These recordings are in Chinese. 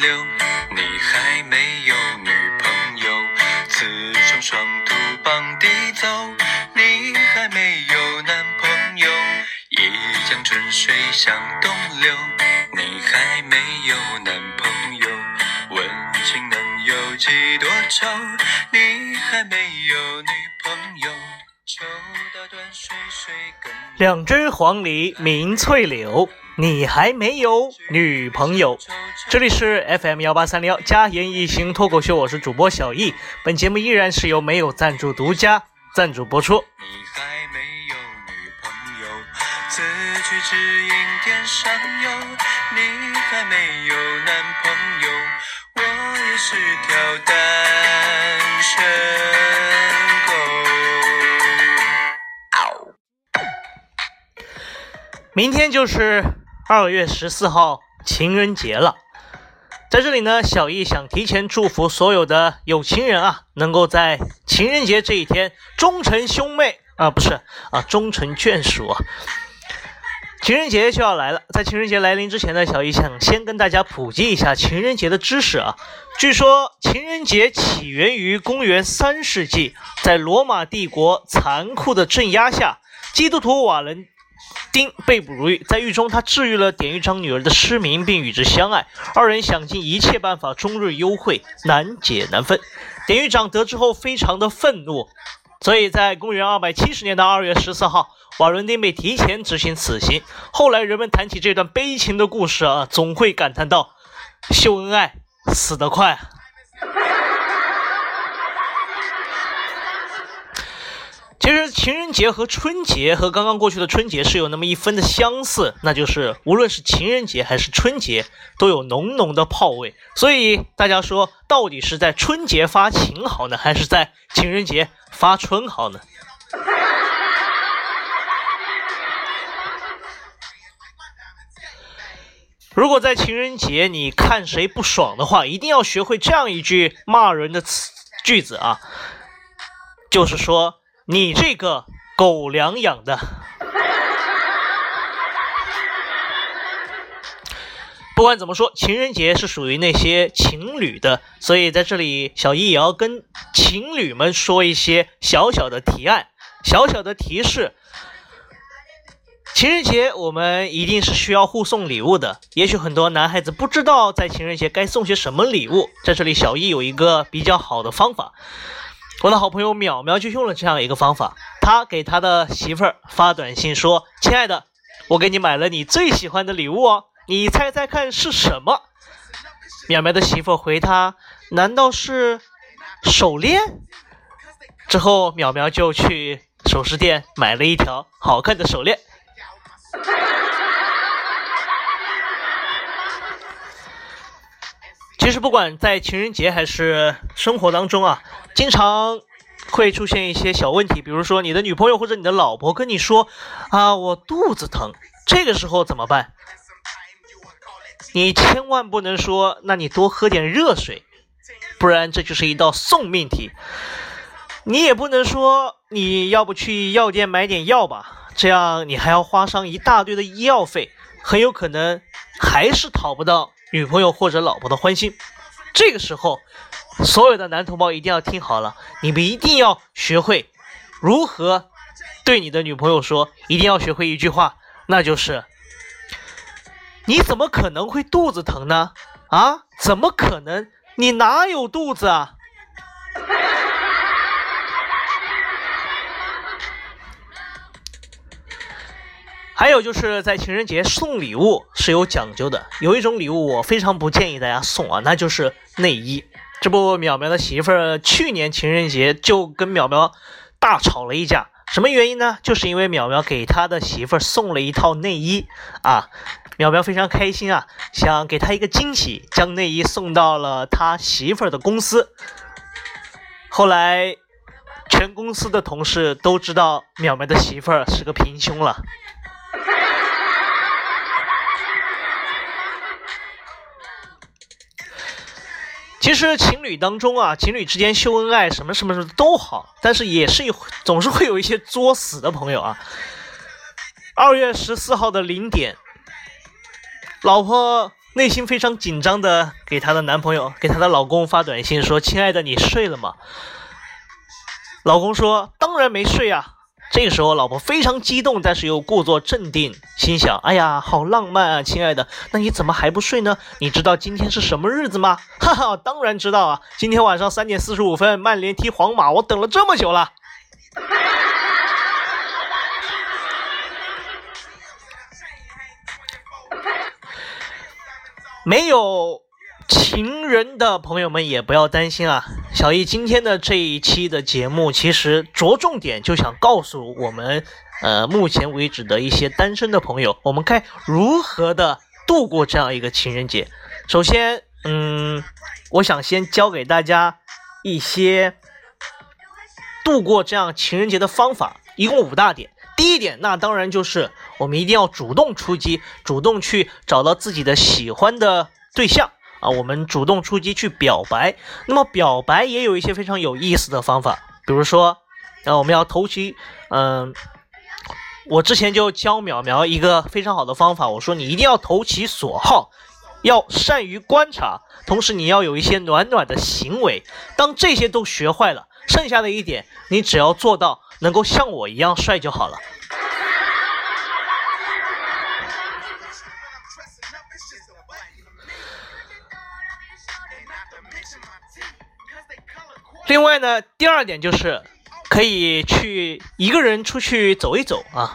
翠柳，你还没有女朋友，雌雄双兔傍地走，你还没有男朋友，一江春水向东流，你还没有男朋友，问情能有几多愁，你还没有女朋友，抽刀断水水更。两只黄鹂鸣翠柳，你还没有女朋友。这里是 FM 幺八三零幺加言一行脱口秀，我是主播小易。本节目依然是由没有赞助独家赞助播出。你还没有女朋友，此去只应天上有。你还没有男朋友，我也是条单身狗。明天就是二月十四号情人节了，在这里呢，小易想提前祝福所有的有情人啊，能够在情人节这一天终成兄妹啊，不是啊，终成眷属啊。情人节就要来了，在情人节来临之前呢，小易想先跟大家普及一下情人节的知识啊。据说情人节起源于公元三世纪，在罗马帝国残酷的镇压下，基督徒瓦伦丁被捕入狱，在狱中他治愈了典狱长女儿的失明，并与之相爱。二人想尽一切办法，终日幽会，难解难分。典狱长得知后非常的愤怒，所以在公元二百七十年的二月十四号，瓦伦丁被提前执行死刑。后来人们谈起这段悲情的故事啊，总会感叹到：秀恩爱死得快。其实情人节和春节和刚刚过去的春节是有那么一分的相似，那就是无论是情人节还是春节，都有浓浓的炮味。所以大家说，到底是在春节发情好呢，还是在情人节发春好呢？如果在情人节你看谁不爽的话，一定要学会这样一句骂人的词句子啊，就是说你这个狗粮养的。不管怎么说，情人节是属于那些情侣的，所以在这里，小易也要跟情侣们说一些小小的提案、小小的提示。情人节我们一定是需要互送礼物的。也许很多男孩子不知道在情人节该送些什么礼物，在这里小易有一个比较好的方法。我的好朋友淼淼就用了这样一个方法，他给他的媳妇儿发短信说：“亲爱的，我给你买了你最喜欢的礼物哦，你猜猜看是什么？”淼淼的媳妇回他：“难道是手链？”之后淼淼就去首饰店买了一条好看的手链。其实不管在情人节还是生活当中啊，经常会出现一些小问题，比如说你的女朋友或者你的老婆跟你说啊我肚子疼，这个时候怎么办？你千万不能说那你多喝点热水，不然这就是一道送命题。你也不能说你要不去药店买点药吧，这样你还要花上一大堆的医药费，很有可能还是讨不到女朋友或者老婆的欢心。这个时候，所有的男同胞一定要听好了，你们一定要学会如何对你的女朋友说，一定要学会一句话，那就是：你怎么可能会肚子疼呢？啊，怎么可能？你哪有肚子啊？还有就是在情人节送礼物是有讲究的，有一种礼物我非常不建议大家送啊，那就是内衣。这不，淼淼的媳妇儿去年情人节就跟淼淼大吵了一架，什么原因呢？就是因为淼淼给他的媳妇儿送了一套内衣啊，淼淼非常开心啊，想给他一个惊喜，将内衣送到了他媳妇儿的公司。后来，全公司的同事都知道淼淼的媳妇儿是个平胸了。其实情侣当中啊，情侣之间秀恩爱什么什么什么都好，但是也是有总是会有一些作死的朋友啊。二月十四号的零点，老婆内心非常紧张的给她的男朋友、给她的老公发短信说：“亲爱的，你睡了吗？”老公说：“当然没睡啊。”这个时候，老婆非常激动，但是又故作镇定，心想：“哎呀，好浪漫啊，亲爱的，那你怎么还不睡呢？你知道今天是什么日子吗？” 哈哈，当然知道啊！今天晚上三点四十五分，曼联踢皇马，我等了这么久了。没有情人的朋友们也不要担心啊！小易今天的这一期的节目，其实着重点就想告诉我们，呃，目前为止的一些单身的朋友，我们该如何的度过这样一个情人节。首先，嗯，我想先教给大家一些度过这样情人节的方法，一共五大点。第一点，那当然就是我们一定要主动出击，主动去找到自己的喜欢的对象啊，我们主动出击去表白。那么表白也有一些非常有意思的方法，比如说，啊，我们要投其，嗯，我之前就教淼淼一个非常好的方法，我说你一定要投其所好，要善于观察，同时你要有一些暖暖的行为。当这些都学坏了，剩下的一点，你只要做到。能够像我一样帅就好了。另外呢，第二点就是可以去一个人出去走一走啊，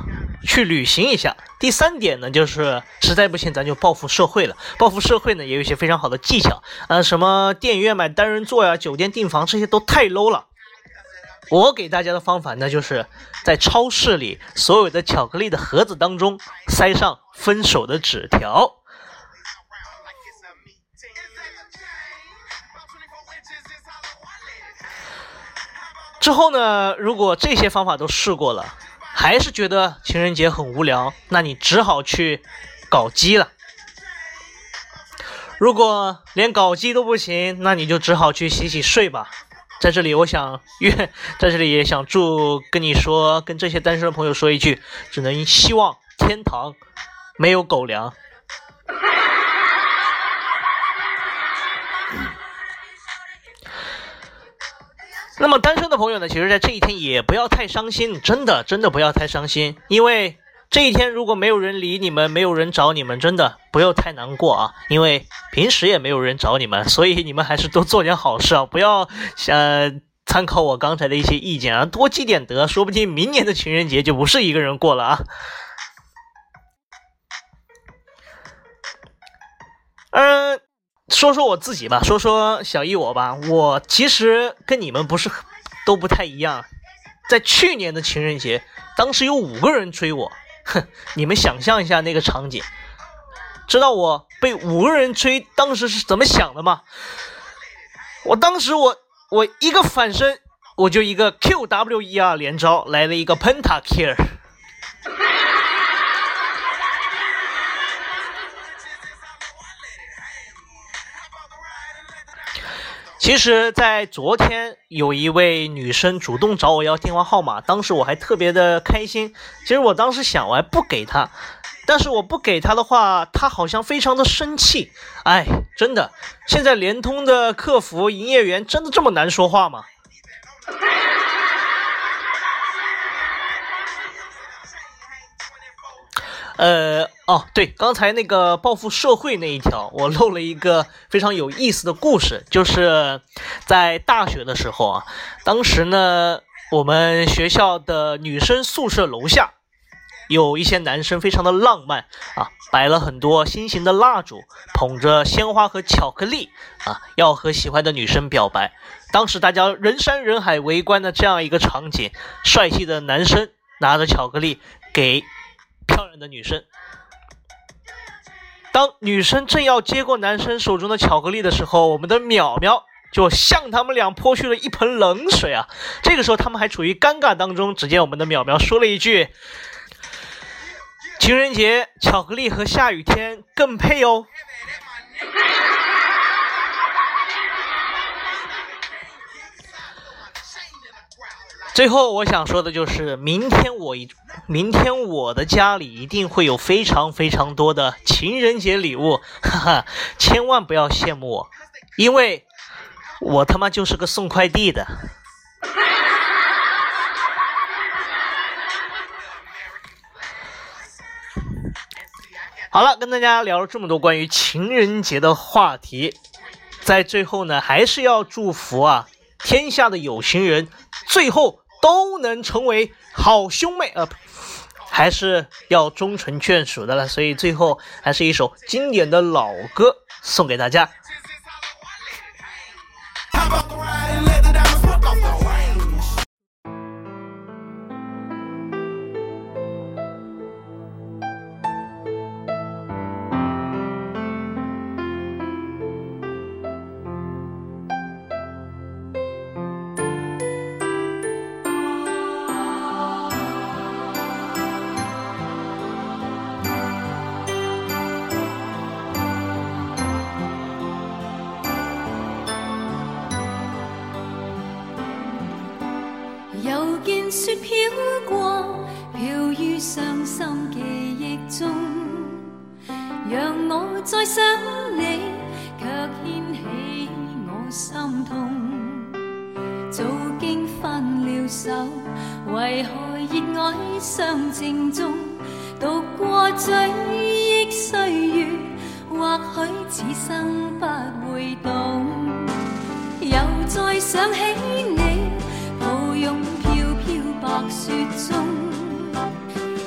去旅行一下。第三点呢，就是实在不行咱就报复社会了。报复社会呢，也有一些非常好的技巧啊，什么电影院买单人座呀，酒店订房这些都太 low 了。我给大家的方法，那就是在超市里所有的巧克力的盒子当中塞上分手的纸条。之后呢，如果这些方法都试过了，还是觉得情人节很无聊，那你只好去搞基了。如果连搞基都不行，那你就只好去洗洗睡吧。在这里，我想愿在这里也想祝跟你说，跟这些单身的朋友说一句，只能希望天堂没有狗粮。那么单身的朋友呢，其实，在这一天也不要太伤心，真的，真的不要太伤心，因为。这一天如果没有人理你们，没有人找你们，真的不要太难过啊！因为平时也没有人找你们，所以你们还是多做点好事啊！不要呃参考我刚才的一些意见啊，多积点德，说不定明年的情人节就不是一个人过了啊！嗯，说说我自己吧，说说小易我吧，我其实跟你们不是都不太一样，在去年的情人节，当时有五个人追我。哼，你们想象一下那个场景，知道我被五个人追当时是怎么想的吗？我当时我我一个反身，我就一个 Q W E R 连招来了一个 Pentakill。其实，在昨天有一位女生主动找我要电话号码，当时我还特别的开心。其实我当时想，我还不给她，但是我不给她的话，她好像非常的生气。哎，真的，现在联通的客服营业员真的这么难说话吗？呃，哦，对，刚才那个报复社会那一条，我漏了一个非常有意思的故事，就是在大学的时候啊，当时呢，我们学校的女生宿舍楼下有一些男生非常的浪漫啊，摆了很多心形的蜡烛，捧着鲜花和巧克力啊，要和喜欢的女生表白。当时大家人山人海围观的这样一个场景，帅气的男生拿着巧克力给。漂亮的女生，当女生正要接过男生手中的巧克力的时候，我们的淼淼就向他们俩泼去了一盆冷水啊！这个时候他们还处于尴尬当中，只见我们的淼淼说了一句：“情人节巧克力和下雨天更配哦。”最后我想说的就是，明天我一，明天我的家里一定会有非常非常多的情人节礼物，哈哈，千万不要羡慕我，因为我他妈就是个送快递的。好了，跟大家聊了这么多关于情人节的话题，在最后呢，还是要祝福啊，天下的有情人最后。都能成为好兄妹啊，还是要终成眷属的了。所以最后还是一首经典的老歌送给大家。见雪飘过，飘于伤心记忆中，让我再想你，却牵起我心痛。早经分了手，为何热爱相正中？读过追忆岁月，或许此生不会懂。又再想起，白雪中，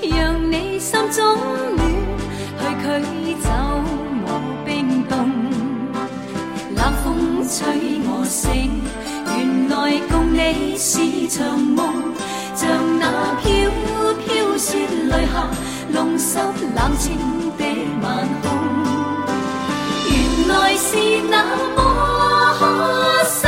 让你心中暖，去驱走我冰冻。冷风吹我醒，原来共你是场梦，像那飘飘雪泪下，弄湿冷清的晚空。原来是那么深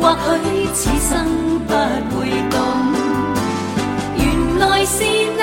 或许此生不会懂，原来是那